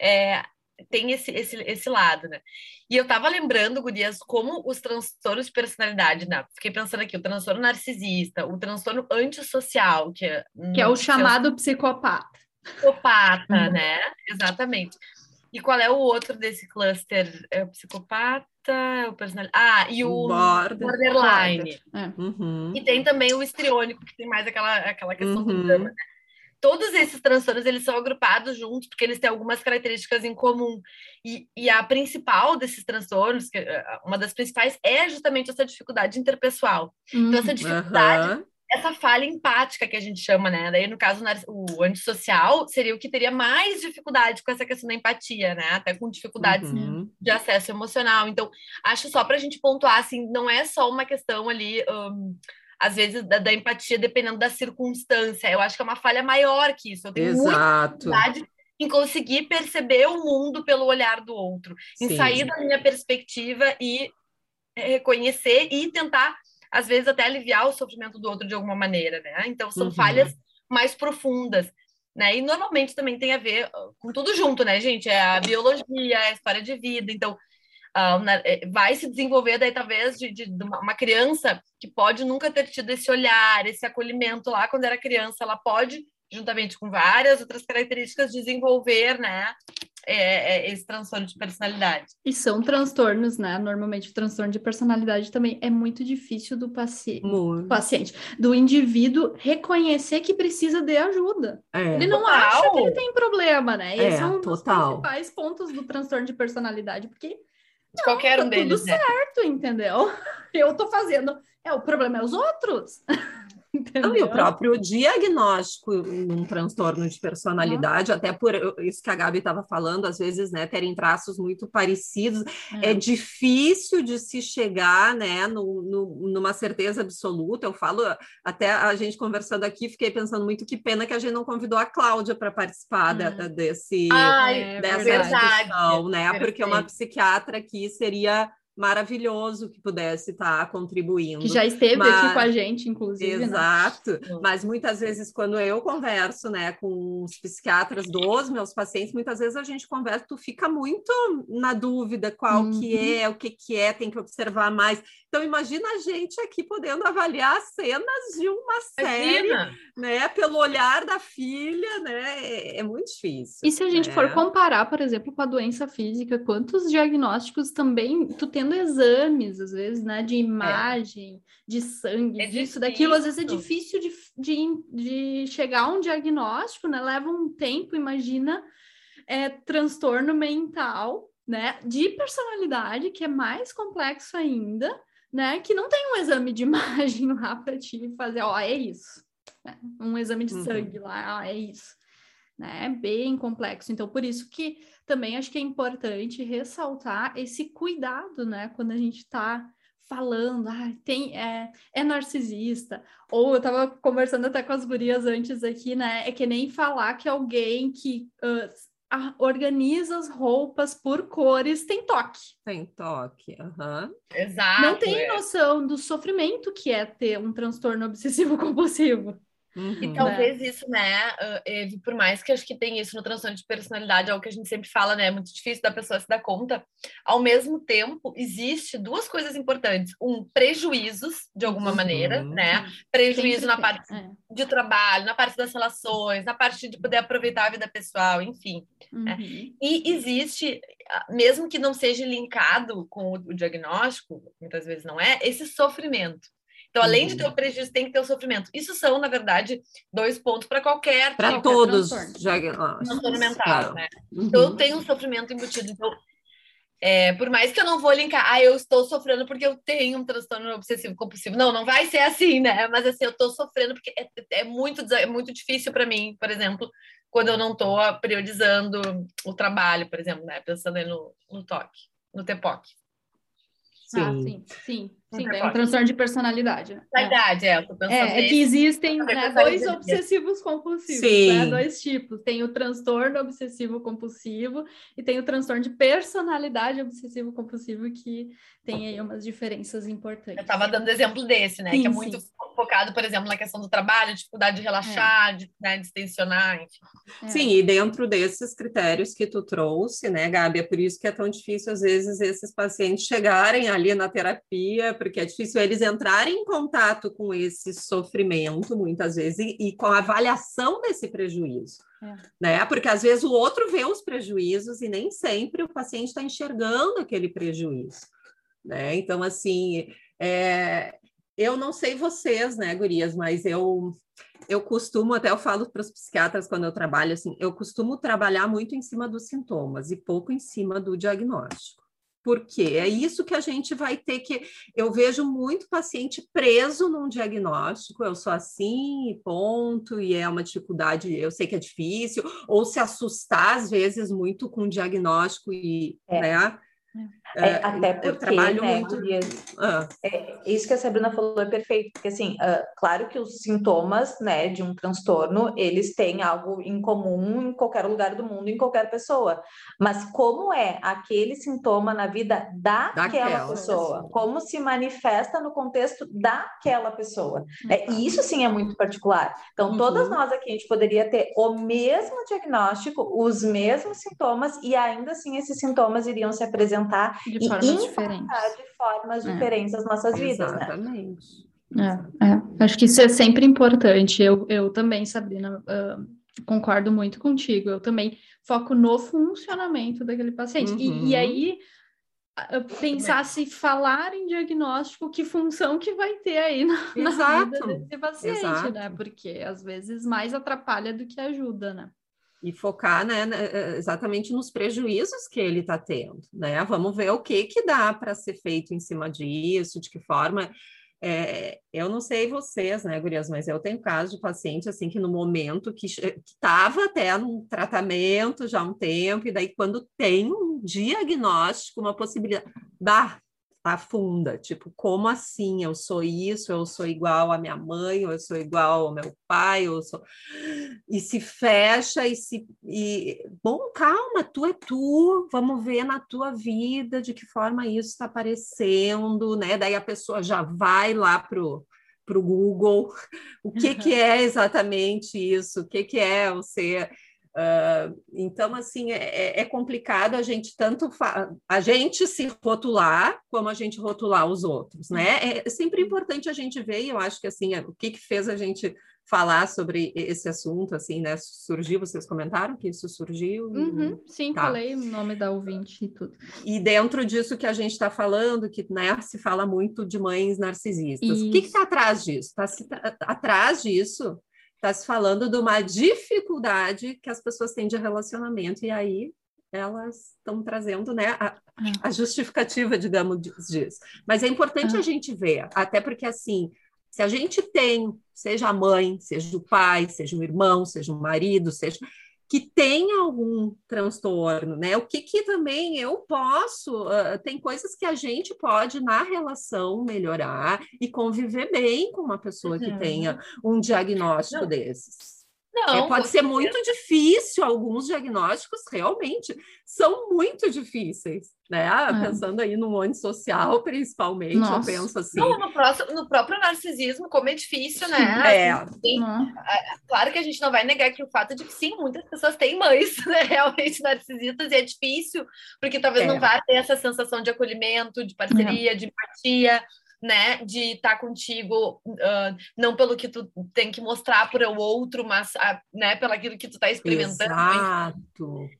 é, tem esse, esse, esse lado, né? E eu tava lembrando, Gurias, como os transtornos de personalidade, né? Fiquei pensando aqui, o transtorno narcisista, o transtorno antissocial, que é... Que é o chamado psicopata. Psicopata, uhum. né? Exatamente. E qual é o outro desse cluster? É o psicopata, é o personal... Ah, e o Border. borderline. É. Uhum. E tem também o histriônico, que tem mais aquela, aquela questão uhum. do drama, né? Todos esses transtornos, eles são agrupados juntos, porque eles têm algumas características em comum. E, e a principal desses transtornos, que, eh, uma das principais, é justamente essa dificuldade interpessoal. Uhum. Então, essa uhum. dificuldade essa falha empática que a gente chama, né? Daí, no caso, o antissocial seria o que teria mais dificuldade com essa questão da empatia, né? Até com dificuldades uhum. de acesso emocional. Então, acho só para a gente pontuar, assim, não é só uma questão ali. Um, às vezes, da, da, empatia, dependendo da circunstância. Eu acho que é uma falha maior que isso. Eu tenho Exato. muita dificuldade em conseguir perceber o mundo pelo olhar do outro, em Sim. sair da minha perspectiva e reconhecer e tentar às vezes até aliviar o sofrimento do outro de alguma maneira, né? Então são uhum. falhas mais profundas, né? E normalmente também tem a ver com tudo junto, né, gente? É a biologia, é a história de vida, então uh, vai se desenvolver daí talvez de, de, de, uma criança que pode nunca ter tido esse olhar, esse acolhimento lá quando era criança, ela pode juntamente com várias outras características desenvolver, né? é, é, esse transtorno de personalidade. E são transtornos, né? Normalmente o transtorno de personalidade também é muito difícil do paci muito. paciente, do indivíduo reconhecer que precisa de ajuda. É. Ele não total. acha que ele tem problema, né? Esse é um dos total. principais pontos do transtorno de personalidade, porque não, qualquer um tá deles, tudo né? certo, entendeu? *laughs* Eu tô fazendo, é o problema é os outros. *laughs* *laughs* Não, e o próprio diagnóstico num transtorno de personalidade, até por isso que a Gabi estava falando, às vezes, né, terem traços muito parecidos, é, é difícil de se chegar, né, no, no, numa certeza absoluta. Eu falo, até a gente conversando aqui, fiquei pensando muito que pena que a gente não convidou a Cláudia para participar é. desse, Ai, dessa verdade, discussão, né, perfeito. porque uma psiquiatra aqui seria maravilhoso que pudesse estar tá contribuindo. Que já esteve mas... aqui com a gente, inclusive. Né? Exato. Né? Mas muitas vezes, quando eu converso né, com os psiquiatras dos meus pacientes, muitas vezes a gente conversa, tu fica muito na dúvida qual uhum. que é, o que, que é, tem que observar mais. Então, imagina a gente aqui podendo avaliar cenas de uma série, né, pelo olhar da filha, né? É, é muito difícil. E se a gente né? for comparar, por exemplo, com a doença física, quantos diagnósticos também tu tendo exames, às vezes, né, de imagem, é. de sangue, é disso, daquilo, às vezes é difícil de, de, de chegar a um diagnóstico, né? Leva um tempo, imagina, é, transtorno mental, né, de personalidade, que é mais complexo ainda né? Que não tem um exame de *laughs* imagem lá para te fazer, ó, é isso. Né? Um exame de uhum. sangue lá, ó, é isso. Né? É bem complexo. Então, por isso que também acho que é importante ressaltar esse cuidado, né? Quando a gente está falando, ah, tem, é, é narcisista, ou eu estava conversando até com as gurias antes aqui, né? É que nem falar que alguém que uh, organiza as roupas por cores, tem toque. Tem toque, uhum. Exato. Não tem é. noção do sofrimento que é ter um transtorno obsessivo compulsivo. Uhum, e talvez né? isso, né, Eve, por mais que acho que tem isso no transtorno de personalidade, é o que a gente sempre fala, né, é muito difícil da pessoa se dar conta. Ao mesmo tempo, existe duas coisas importantes: um, prejuízos, de alguma uhum. maneira, né? Prejuízo na parte é. de trabalho, na parte das relações, na parte de poder aproveitar a vida pessoal, enfim. Né? Uhum. Né? E existe, mesmo que não seja linkado com o diagnóstico, muitas vezes não é, esse sofrimento. Então, além de ter o uhum. prejuízo, tem que ter o sofrimento. Isso são, na verdade, dois pontos para qualquer Para todos. Transtorno mental, claro. né? Uhum. Então, eu tenho um sofrimento embutido. Então, é, por mais que eu não vou linkar, ah, eu estou sofrendo porque eu tenho um transtorno obsessivo compulsivo. Não, não vai ser assim, né? Mas assim, eu estou sofrendo porque é, é, muito, é muito difícil para mim, por exemplo, quando eu não estou priorizando o trabalho, por exemplo, né? Pensando aí no, no toque, no TPOC. Sim. Ah, sim, sim. Sim, é um transtorno de personalidade. Né? Verdade, é. É, é, é que existem né, dois obsessivos compulsivos, né? dois tipos. Tem o transtorno obsessivo compulsivo e tem o transtorno de personalidade obsessivo compulsivo que tem aí umas diferenças importantes. Eu estava dando exemplo desse, né? Sim, que é muito sim. focado, por exemplo, na questão do trabalho, dificuldade de relaxar, é. de né, distensionar, enfim. É. Sim, e dentro desses critérios que tu trouxe, né, Gabi, é por isso que é tão difícil, às vezes, esses pacientes chegarem ali na terapia, porque é difícil eles entrarem em contato com esse sofrimento, muitas vezes, e, e com a avaliação desse prejuízo. É. Né? Porque às vezes o outro vê os prejuízos e nem sempre o paciente está enxergando aquele prejuízo. Né? Então, assim, é... eu não sei vocês, né, gurias, mas eu eu costumo, até eu falo para os psiquiatras quando eu trabalho, assim, eu costumo trabalhar muito em cima dos sintomas e pouco em cima do diagnóstico. Porque é isso que a gente vai ter que. Eu vejo muito paciente preso num diagnóstico, eu sou assim, ponto, e é uma dificuldade, eu sei que é difícil, ou se assustar, às vezes, muito com o diagnóstico e, é. né? É, é, até porque, eu trabalho né, muito. Ah. É, isso que a Sabrina falou é perfeito, porque assim, uh, claro que os sintomas, né, de um transtorno, eles têm algo em comum em qualquer lugar do mundo, em qualquer pessoa. Mas como é aquele sintoma na vida daquela, daquela pessoa? pessoa? Como se manifesta no contexto daquela pessoa? É, e isso sim é muito particular. Então, uhum. todas nós aqui a gente poderia ter o mesmo diagnóstico, os mesmos sintomas, e ainda assim esses sintomas iriam se apresentar de formas diferentes. de formas é. diferentes as nossas vidas, né? Exatamente. né? É, é. Acho que isso é sempre importante. Eu, eu também, Sabrina, uh, concordo muito contigo. Eu também foco no funcionamento daquele paciente. Uhum. E, e, uhum. aí, pensar se falar em diagnóstico, que função que vai ter aí na, na vida desse paciente, né? Exato. né? Porque às vezes mais atrapalha do que ajuda, né? E focar né, né eh, exatamente nos prejuízos que ele está tendo, né? Vamos ver o que que dá para ser feito em cima disso, de que forma. É, eu não sei vocês, né, Gurias, mas eu tenho casos de paciente assim que no momento que estava até num tratamento já há um tempo, e daí quando tem um diagnóstico, uma possibilidade, bah, afunda, tipo, como assim? Eu sou isso, eu sou igual à minha mãe, eu sou igual ao meu pai, eu sou... E se fecha e se... E... Bom, calma, tu é tu, vamos ver na tua vida de que forma isso está aparecendo, né? Daí a pessoa já vai lá pro para o Google, o que, que *laughs* é exatamente isso, o que, que é o ser Uh, então, assim, é, é, é, complicado a gente tanto a gente se rotular como a gente rotular os outros, né? É sempre importante a gente ver, e eu acho que assim, o que, que fez a gente falar sobre esse assunto, assim, né? Surgiu, vocês comentaram que isso surgiu? Uhum, sim, tá. falei o nome da ouvinte e tudo. E dentro disso que a gente está falando, que né, se fala muito de mães narcisistas, isso. o que está atrás disso? Está atrás disso está se falando de uma dificuldade que as pessoas têm de relacionamento, e aí elas estão trazendo né, a, a, justificativa, digamos, disso. Mas é importante a gente ver, até porque assim, se a gente tem, seja a mãe, seja o pai, seja o irmão, seja o marido, seja que tem algum transtorno, né? O que, que também eu posso, uh, tem coisas que a gente pode na relação melhorar e conviver bem com uma pessoa uhum. que tenha um diagnóstico Não. desses. Não, é, pode ser muito difícil, alguns diagnósticos realmente são muito difíceis, né? Ah, pensando aí no mundo social, principalmente, Nossa. eu penso assim. Não, no, próximo, no próprio narcisismo, como é difícil, né? *laughs* É. Assim, claro que a gente não vai negar que o fato de que sim, muitas pessoas têm mães *laughs* né, realmente narcisistas e é difícil, porque talvez é. não vá ter essa sensação de acolhimento, de parceria, é. de empatia né, de estar tá contigo, uh, não pelo que tu tem que mostrar para o outro, mas uh, né, pelo aquilo que tu está experimentando. Exato.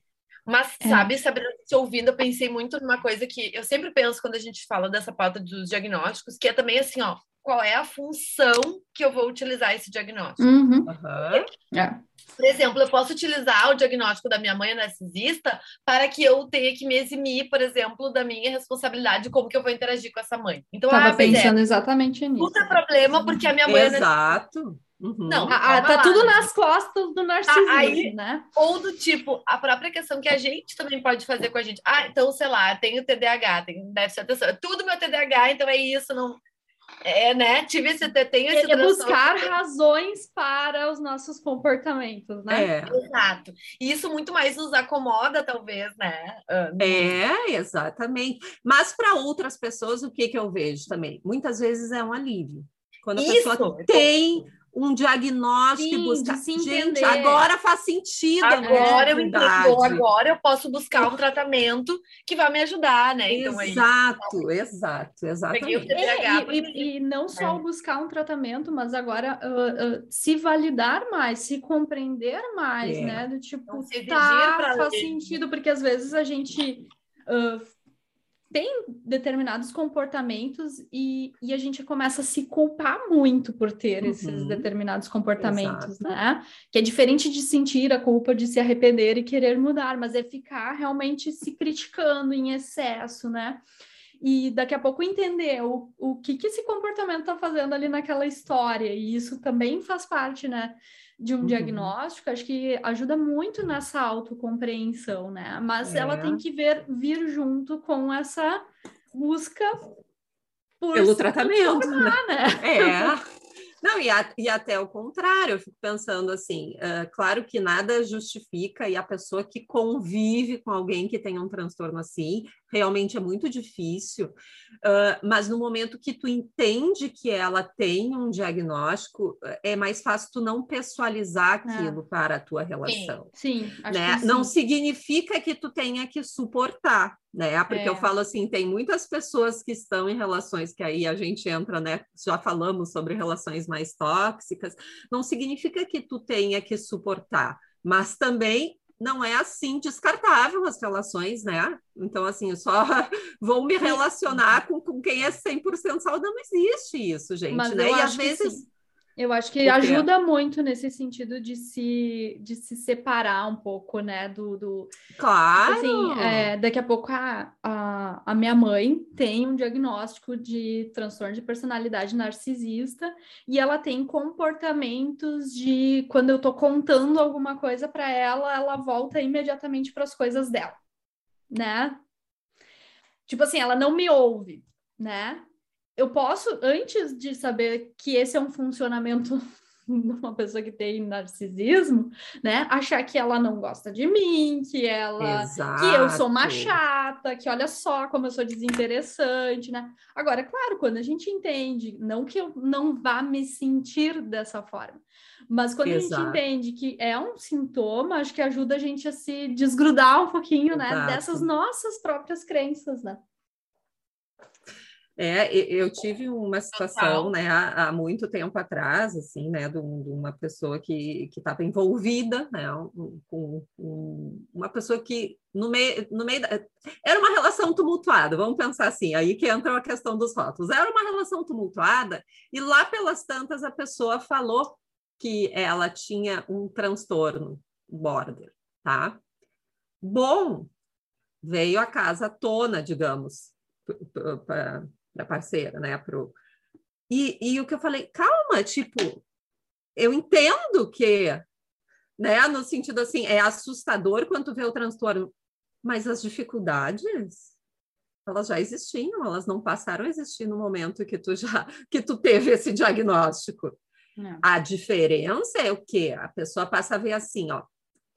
Mas, é. sabe, Sabrina, te ouvindo, eu pensei muito numa coisa que eu sempre penso quando a gente fala dessa pauta dos diagnósticos, que é também assim, ó, qual é a função que eu vou utilizar esse diagnóstico. Uhum. Uhum. É. Por exemplo, eu posso utilizar o diagnóstico da minha mãe narcisista para que eu tenha que me eximir, por exemplo, da minha responsabilidade de como que eu vou interagir com essa mãe. Então, Tava ah, pensando é, exatamente nisso. Tudo é problema porque a minha mãe Exato. é Exato. Uhum. Não, ah, tá lá, tudo nas costas do narcisismo, aí, né? Ou do tipo, a própria questão que a gente também pode fazer com a gente. Ah, então, sei lá, tenho TDAH, tenho déficit de atenção. É tudo meu TDAH, então é isso, não é, né? Tive esse, tenho esse é buscar razões para os nossos comportamentos, né? É. Exato. E isso muito mais nos acomoda, talvez, né? É, exatamente. Mas para outras pessoas, o que, que eu vejo também? Muitas vezes é um alívio. Quando a isso. pessoa tem um diagnóstico Sim, e buscar. Gente, agora faz sentido. Agora eu entendo, agora eu posso buscar um tratamento que vai me ajudar, né? Então, exato, aí, exato, exatamente. É, e, e, e, não só é. buscar um tratamento, mas agora uh, uh, se validar mais, se compreender mais, é. né? Do tipo, tá, faz sentido, porque às vezes a gente. Uh, tem determinados comportamentos e, e a gente começa a se culpar muito por ter uhum. esses determinados comportamentos, Exato. né? Que é diferente de sentir a culpa de se arrepender e querer mudar, mas é ficar realmente se criticando em excesso, né? E daqui a pouco entender o, o que, que esse comportamento está fazendo ali naquela história, e isso também faz parte, né? De um uhum. diagnóstico, acho que ajuda muito nessa autocompreensão, né? Mas é. ela tem que ver, vir junto com essa busca pelo tratamento, né? né? É. Não, e, a, e, até o contrário, eu fico pensando assim, uh, claro que nada justifica e a pessoa que convive com alguém que tem um transtorno assim, realmente é muito difícil, uh, mas no momento que tu entende que ela tem um diagnóstico, é mais fácil tu não pessoalizar é. aquilo é. para a tua relação. Sim, sim, né? sim. Não significa que tu tenha que suportar, né? Porque é. eu falo assim, tem muitas pessoas que estão em relações que aí a gente entra, né? Já falamos sobre relações mais tóxicas, não significa que tu tenha que suportar, mas também não é assim descartável as relações, né? Então, assim, eu só *laughs* vou me relacionar com, com quem é 100% saudável. Não existe isso, gente, Mas né? E às vezes. Eu acho que ajuda muito nesse sentido de se, de se separar um pouco, né? Do, do... Claro! Assim, é, daqui a pouco a, a, a, minha mãe tem um diagnóstico de transtorno de personalidade narcisista e ela tem comportamentos de quando eu tô contando alguma coisa para ela, ela volta imediatamente para as coisas dela, né? Tipo assim, ela não me ouve, né? Eu posso, antes de saber que esse é um funcionamento *laughs* de uma pessoa que tem narcisismo, né, achar que ela não gosta de mim, que ela, Exato. que eu sou uma chata, que olha só como eu sou desinteressante, né? Agora, claro, quando a gente entende, não que eu não vá me sentir dessa forma, mas quando Exato. a gente entende que é um sintoma, acho que ajuda a gente a se desgrudar um pouquinho, Exato. né, dessas nossas próprias crenças, né? É, eu tive uma situação, né, há, há, muito tempo atrás, assim, né, de, uma pessoa que estava envolvida, né, com um, uma pessoa que no meio, no meio da, era uma relação tumultuada, vamos pensar assim, aí que entra a questão dos rótulos. Era uma relação tumultuada e lá pelas tantas a pessoa falou que ela tinha um transtorno border, tá? Bom, veio a casa tona, digamos, da parceira, né? Pro... E, e o que eu falei, calma, tipo, eu entendo que, né? No sentido assim, é assustador quando tu vê o transtorno, mas as dificuldades elas já existiam, elas não passaram a existir no momento que tu já que tu teve esse diagnóstico. É. A diferença é o que a pessoa passa a ver assim, ó.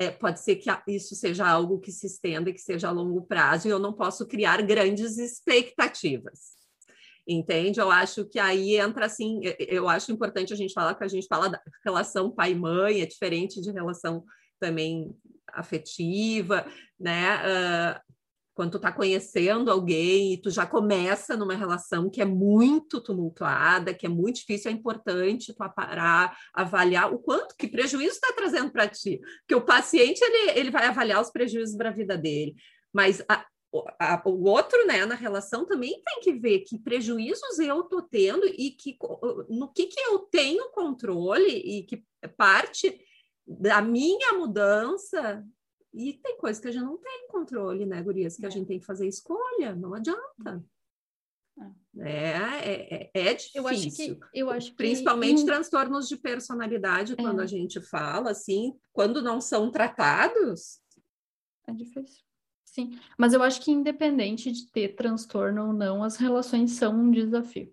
É, pode ser que isso seja algo que se estenda, que seja a longo prazo, e eu não posso criar grandes expectativas. Entende? Eu acho que aí entra assim, eu acho importante a gente falar que a gente fala da relação pai-mãe, é diferente de relação também afetiva, né? Uh, quando tu tá conhecendo alguém e tu já começa numa relação que é muito tumultuada, que é muito difícil, é importante tu parar, avaliar o quanto que prejuízo está trazendo para ti. Porque o paciente ele, ele vai avaliar os prejuízos para a vida dele, mas a, a, o outro, né, na relação também tem que ver que prejuízos eu tô tendo e que no que que eu tenho controle e que parte da minha mudança e tem coisas que a gente não tem controle, né, Gurias? Que é. a gente tem que fazer escolha, não adianta. É, é, é, é difícil. Eu acho que, eu acho Principalmente transtornos de personalidade, quando a é. gente fala, assim, quando não são tratados. É difícil. Sim, mas eu acho que independente de ter transtorno ou não, as relações são um desafio.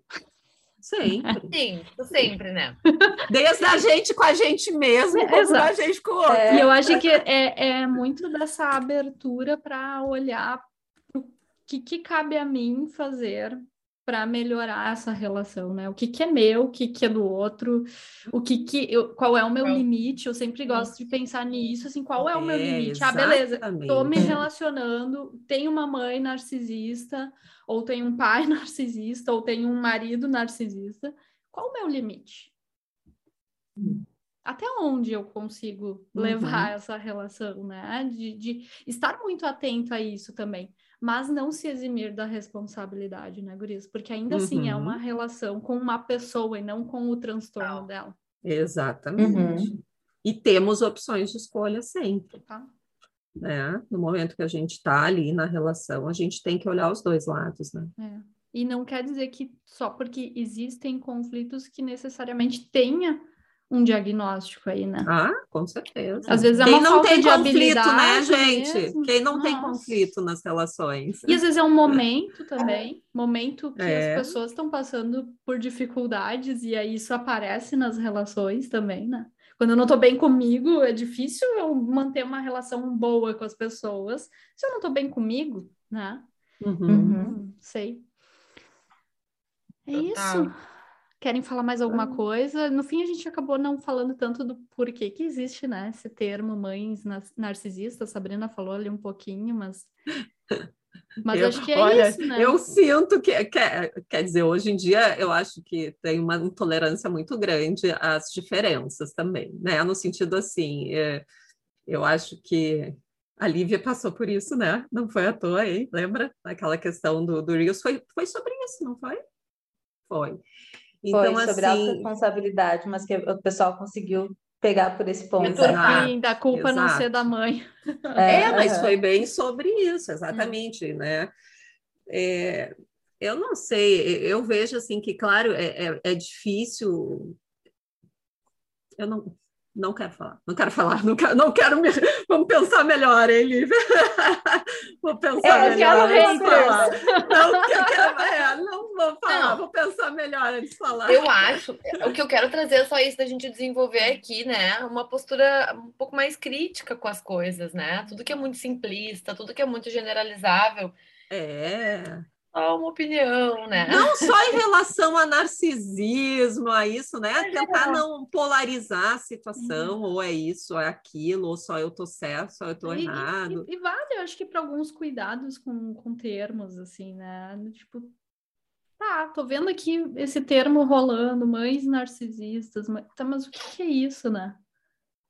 Sempre. *laughs* Sim, sempre, né? *laughs* Desde a gente com a gente mesmo, é, como a gente com o outro. É. E eu acho que é, é muito dessa abertura para olhar o que, que cabe a mim fazer para melhorar essa relação, né? O que, que é meu, o que, que é do outro, o que, que eu, qual é o meu limite? Eu sempre gosto de pensar nisso, assim, qual é o meu é, limite? Ah, beleza, tô me *laughs* relacionando, tenho uma mãe narcisista, ou tenho um pai *laughs* narcisista, ou tenho um marido narcisista. Qual o meu limite? Até onde eu consigo levar uhum. essa relação, né? De, de estar muito atento a isso também mas não se eximir da responsabilidade, né, Guris? Porque ainda uhum. assim é uma uhum. relação com uma pessoa e não com o transtorno ah. dela. Exatamente. Uhum. E temos opções de escolha sempre. Tá. Né? No momento que a gente está ali na relação, a gente tem que olhar os dois lados, né? É. E não quer dizer que só porque existem conflitos que necessariamente tenha um diagnóstico aí, né? Ah, com certeza. Às vezes é Quem uma não tem de conflito, né, gente? Mesmo. Quem não Nossa. tem conflito nas relações. E às vezes é um momento também, momento que é. as pessoas estão passando por dificuldades e aí isso aparece nas relações também, né? Quando eu não tô bem comigo, é difícil eu manter uma relação boa com as pessoas se eu não tô bem comigo, né? Uhum. Uhum. Sei. É isso. Querem falar mais alguma coisa? No fim, a gente acabou não falando tanto do porquê que existe, né? Esse termo mães narcisistas. Sabrina falou ali um pouquinho, mas. Mas eu, acho que é olha, isso, né? Eu sinto que, quer, quer dizer, hoje em dia eu acho que tem uma intolerância muito grande às diferenças também, né? No sentido assim, é, eu acho que a Lívia passou por isso, né? Não foi à toa, hein? Lembra? Aquela questão do, do Rios foi, foi sobre isso, não foi? Foi. Então, Foi sobre assim... responsabilidade, mas que o pessoal conseguiu pegar por esse ponto. Sim, da culpa Exato. não ser da mãe. É, é mas foi bem sobre isso, exatamente, hum. né? É, eu não sei, eu vejo assim que, claro, é, é, é difícil. Eu não, não quero falar, não quero falar, não quero, não quero me... Vamos pensar melhor, hein, Lívia? *laughs* vou pensar eu melhor antes de falar. Não, quero, é, não vou falar, não. vou pensar melhor antes de falar. Eu acho, o que eu quero trazer é só isso da gente desenvolver aqui, né? Uma postura um pouco mais crítica com as coisas, né? Tudo que é muito simplista, tudo que é muito generalizável. É só uma opinião, né? Não só em *laughs* relação a narcisismo, a isso, né? É Tentar não polarizar a situação, uhum. ou é isso, ou é aquilo, ou só eu tô certo, só eu tô e, errado. E, e, vale, eu acho que para alguns cuidados com, com termos, assim, né? Tipo, tá, tô vendo aqui esse termo rolando, mães narcisistas, mas, tá, mas o que, que é isso, né?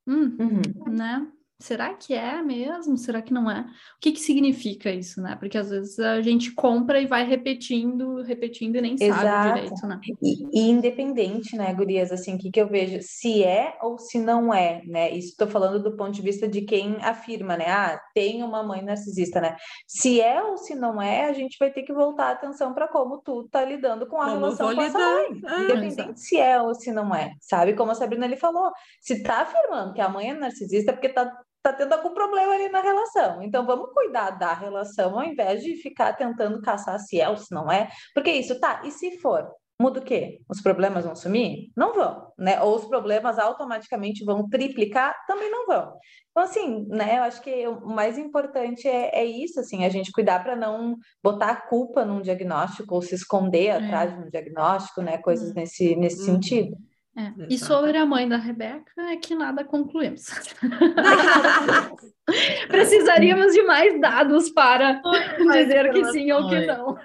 Hum, uhum. né? Será que é mesmo? Será que não é? O que, que significa isso, né? Porque às vezes a gente compra e vai repetindo, repetindo e nem Exato. sabe direito, né? E, e, independente, né, Gurias, assim, o que, que eu vejo, se é ou se não é, né? Isso estou falando do ponto de vista de quem afirma, né? Ah, tem uma mãe narcisista, né? Se é ou se não é, a gente vai ter que voltar a atenção para como tu tá lidando com a como relação com essa mãe. Ah, independente exato. se é ou se não é, sabe? Como a Sabrina ali falou, se tá afirmando que a mãe é narcisista, é porque tá tá tendo algum problema ali na relação. Então vamos cuidar da relação ao invés de ficar tentando caçar se é ou se não é, porque isso tá, e se for? muda o quê? Os problemas vão sumir? Não vão, né? Ou os problemas automaticamente vão triplicar? Também não vão. Então, assim, né, eu acho que o mais importante é, é isso, assim, a gente cuidar para não botar a culpa num diagnóstico ou se esconder é. atrás de um diagnóstico, né? Coisas uhum. nesse, nesse uhum. sentido. É. E sobre a mãe da Rebeca, é que nada concluímos. *laughs* Precisaríamos de mais dados para *laughs* dizer que sim ou que não.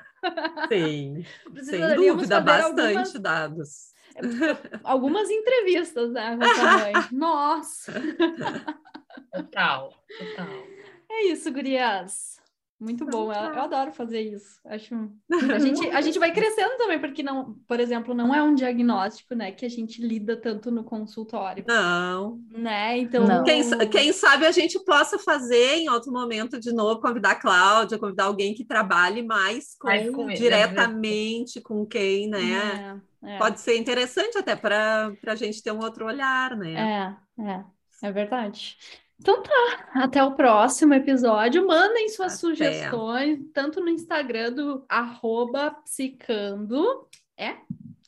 Sim, sem dúvida, bastante algumas, dados. Algumas entrevistas, né, com a *laughs* mãe. Nossa! Total, total. É isso, gurias. Muito bom, eu, eu, adoro fazer isso. Acho *laughs* a gente, a gente vai crescendo também, porque não, por exemplo, não é um diagnóstico, né, que a gente lida tanto no consultório. Não. Né? Então, não. Quem, quem sabe a gente possa fazer em outro momento de novo, convidar a Cláudia, convidar alguém que trabalhe mais com, mais com diretamente ele, com quem, né? É, é. Pode ser interessante até para a gente ter um outro olhar, né? É, é, é verdade. Então tá, até o próximo episódio. Mandem suas até. sugestões, tanto no Instagram do arroba psicando, é?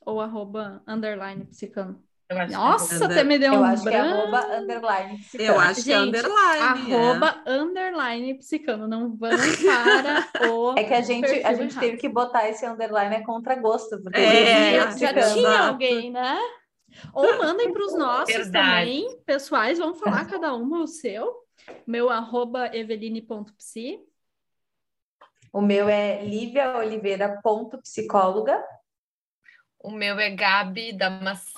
Ou arroba underline psicando. Nossa, até me deu eu um acho branco. que é arroba underline psicando. Eu acho Gente, que é underline. Arroba é. underline psicando. Não vão para *laughs* o. É que a gente, a gente teve que botar esse underline a contra gosto. Porque é, já tinha alguém, né? Ou mandem para os nossos *laughs* Verdade. também, pessoais, vamos falar cada uma o seu. Meu arroba eveline.psi. O meu é liviaoliveira.psicóloga. O meu é Gabi Damas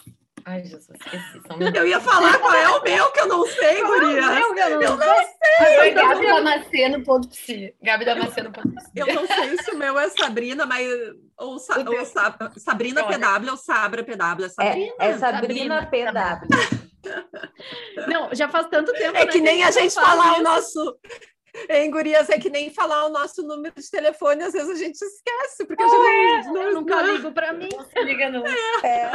Ai, Jesus, esqueci. *laughs* Eu ia falar qual é o meu, que eu não sei, guria. É eu, eu, não, sei. Gabi Damasceno ponto psi. Gabi Damasceno ponto psi. Eu não sei se o meu é Sabrina, mas... Ou, Sa, ou Sa, Sabrina PW ou Sabra PW. É Sabrina, é, é Sabrina, Sabrina PW. Não, já faz tanto tempo. É né, que nem a gente falar o nosso Hein, gurias, é que nem falar o nosso número de telefone, às vezes a gente esquece, porque a gente não, eu nunca ligo para mim. Não liga, não. É.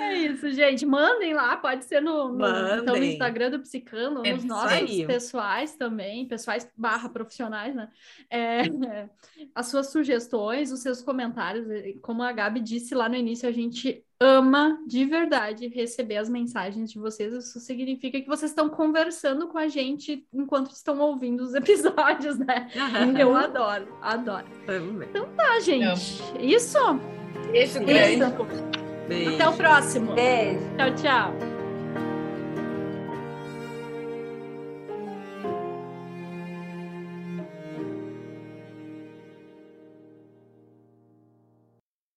é. isso, gente. Mandem lá, pode ser no, no, então, no Instagram do Psicano, é nos nossos aí. pessoais também, pessoais barra profissionais, né? É, *laughs* as suas sugestões, os seus comentários. Como a Gabi disse lá no início, a gente ama de verdade receber as mensagens de vocês. Isso significa que vocês estão conversando com a gente enquanto estão ouvindo os *laughs* episódios, né? Eu adoro, adoro. Então tá, gente. Isso? Isso, grande. Até o próximo. Beijo. Tchau, tchau.